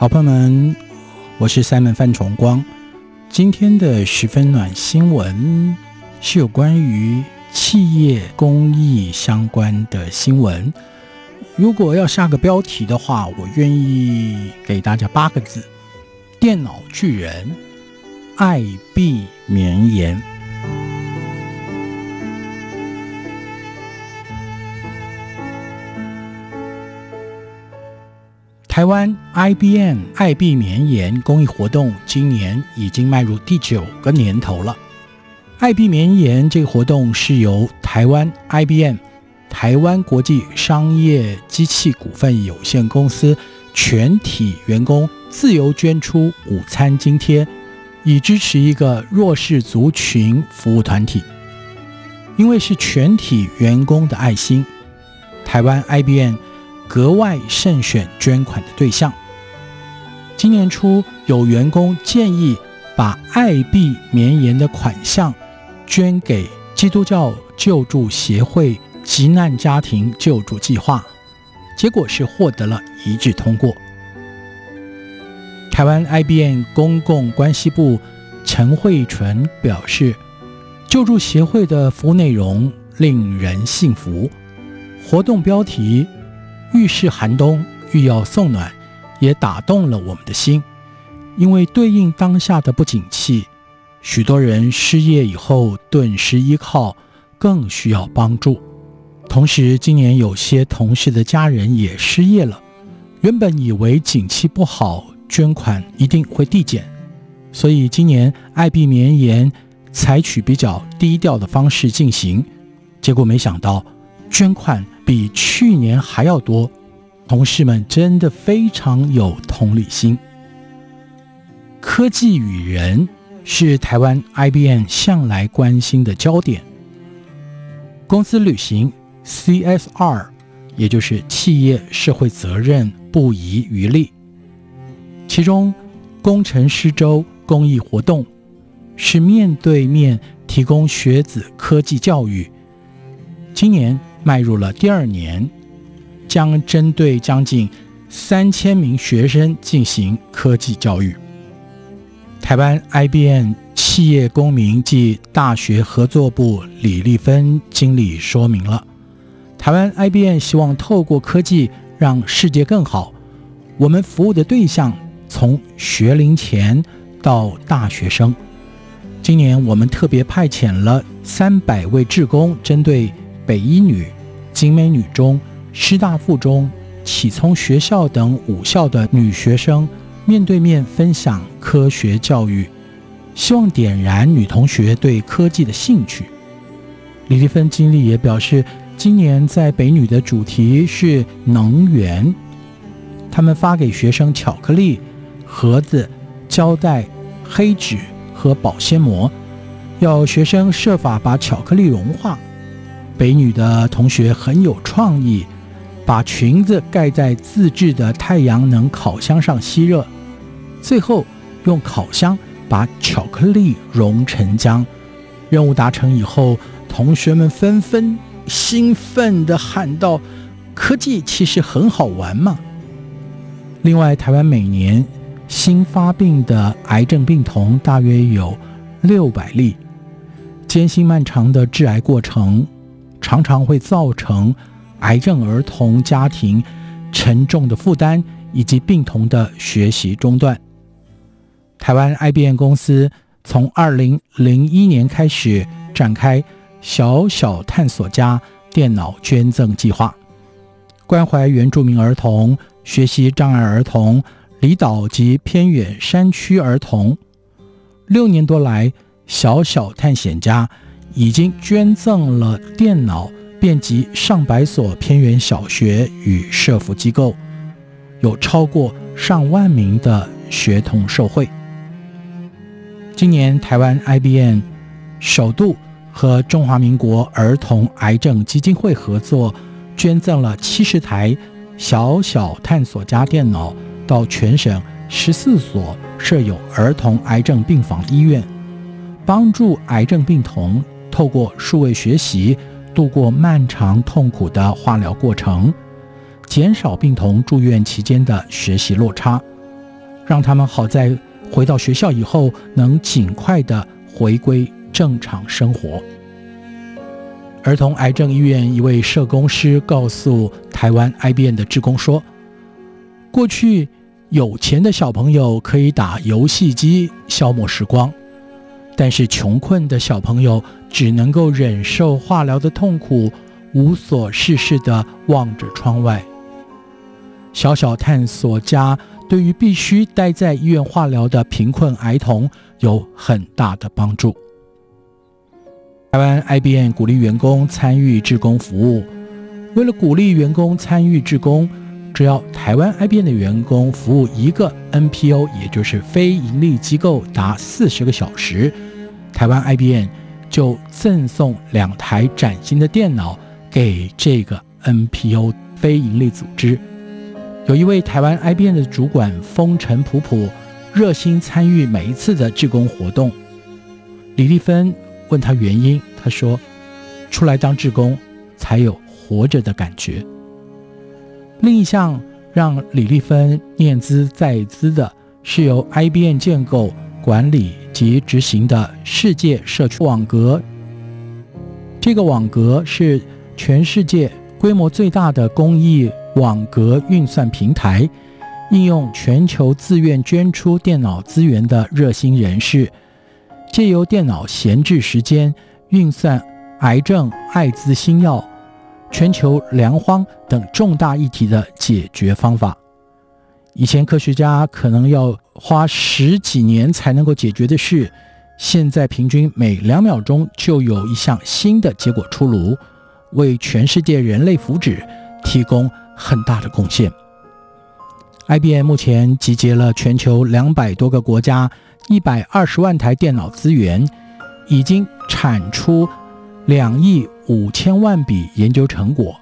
好朋友们，我是 Simon 范崇光。今天的十分暖新闻是有关于企业公益相关的新闻。如果要下个标题的话，我愿意给大家八个字：电脑巨人爱必绵延。台湾 IBM 爱必绵延公益活动今年已经迈入第九个年头了。爱必绵延这个活动是由台湾 IBM 台湾国际商业机器股份有限公司全体员工自由捐出午餐津贴，以支持一个弱势族群服务团体。因为是全体员工的爱心，台湾 IBM。格外慎选捐款的对象。今年初，有员工建议把爱必绵延的款项捐给基督教救助协会急难家庭救助计划，结果是获得了一致通过。台湾 IBM 公共关系部陈慧纯表示，救助协会的服务内容令人信服，活动标题。遇事寒冬，遇要送暖，也打动了我们的心。因为对应当下的不景气，许多人失业以后顿时依靠，更需要帮助。同时，今年有些同事的家人也失业了。原本以为景气不好，捐款一定会递减，所以今年爱必绵延采取比较低调的方式进行。结果没想到，捐款。比去年还要多，同事们真的非常有同理心。科技与人是台湾 IBM 向来关心的焦点。公司履行 CSR，也就是企业社会责任，不遗余力。其中，工程师周公益活动是面对面提供学子科技教育。今年。迈入了第二年，将针对将近三千名学生进行科技教育。台湾 IBM 企业公民暨大学合作部李丽芬经理说明了，台湾 IBM 希望透过科技让世界更好。我们服务的对象从学龄前到大学生。今年我们特别派遣了三百位志工，针对。北一女、景美女中、师大附中、启聪学校等五校的女学生面对面分享科学教育，希望点燃女同学对科技的兴趣。李丽芬经理也表示，今年在北女的主题是能源，他们发给学生巧克力、盒子、胶带、黑纸和保鲜膜，要学生设法把巧克力融化。北女的同学很有创意，把裙子盖在自制的太阳能烤箱上吸热，最后用烤箱把巧克力融成浆。任务达成以后，同学们纷纷兴奋地喊道：“科技其实很好玩嘛！”另外，台湾每年新发病的癌症病童大约有六百例，艰辛漫长的治癌过程。常常会造成癌症儿童家庭沉重的负担，以及病童的学习中断。台湾 IBM 公司从2001年开始展开“小小探索家”电脑捐赠计划，关怀原住民儿童、学习障碍儿童、离岛及偏远山区儿童。六年多来，小小探险家已经捐赠了电脑，遍及上百所偏远小学与社福机构，有超过上万名的学童受惠。今年台湾 IBM 首度和中华民国儿童癌症基金会合作，捐赠了七十台小小探索家电脑到全省十四所设有儿童癌症病房医院，帮助癌症病童透过数位学习度过漫长痛苦的化疗过程，减少病童住院期间的学习落差，让他们好在回到学校以后能尽快地回归正常生活。儿童癌症医院一位社工师告诉台湾 IBM 的志工说：“过去有钱的小朋友可以打游戏机消磨时光，但是穷困的小朋友只能够忍受化疗的痛苦，无所事事地望着窗外。小小探索家对于必须待在医院化疗的贫困儿童有很大的帮助。”台湾 IBM 鼓励员工参与志工服务。为了鼓励员工参与志工，只要台湾 IBM 的员工服务一个 NPO，也就是非营利机构达四十个小时，台湾 IBM 就赠送两台崭新的电脑给这个 NPO 非营利组织。有一位台湾 IBM 的主管风尘仆仆，热心参与每一次的志工活动。李丽芬。问他原因，他说：“出来当志工，才有活着的感觉。”另一项让李丽芬念兹在兹的是由 IBM 建构、管理及执行的世界社区网格。这个网格是全世界规模最大的公益网格运算平台，应用全球自愿捐出电脑资源的热心人士。借由电脑闲置时间运算癌症、艾滋、新药、全球粮荒等重大议题的解决方法，以前科学家可能要花十几年才能够解决的事，现在平均每两秒钟就有一项新的结果出炉，为全世界人类福祉提供很大的贡献。IBM 目前集结了全球两百多个国家。一百二十万台电脑资源，已经产出两亿五千万笔研究成果，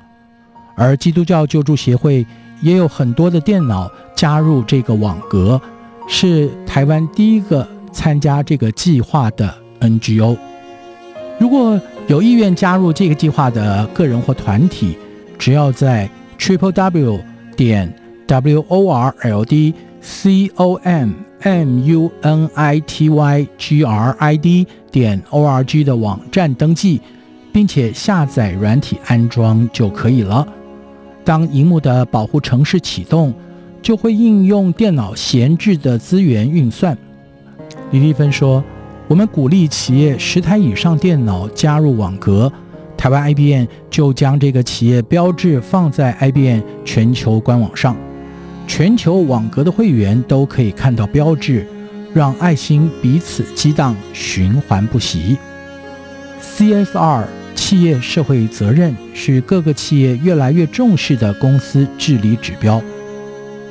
而基督教救助协会也有很多的电脑加入这个网格，是台湾第一个参加这个计划的 NGO。如果有意愿加入这个计划的个人或团体，只要在 triple w 点 w o r l d c o m m u n i t y g r i d 点 o r g 的网站登记，并且下载软体安装就可以了。当荧幕的保护程式启动，就会应用电脑闲置的资源运算。李丽芬说：“我们鼓励企业十台以上电脑加入网格，台湾 IBM 就将这个企业标志放在 IBM 全球官网上。”全球网格的会员都可以看到标志，让爱心彼此激荡，循环不息。CSR 企业社会责任是各个企业越来越重视的公司治理指标。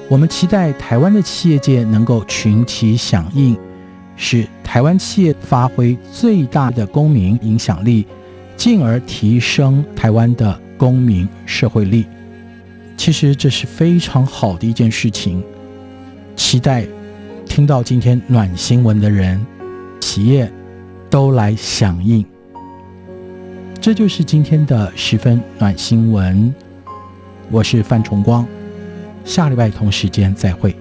我们期待台湾的企业界能够群起响应，使台湾企业发挥最大的公民影响力，进而提升台湾的公民社会力。其实这是非常好的一件事情，期待听到今天暖新闻的人，企业都来响应。这就是今天的十分暖新闻，我是范崇光，下礼拜同时间再会。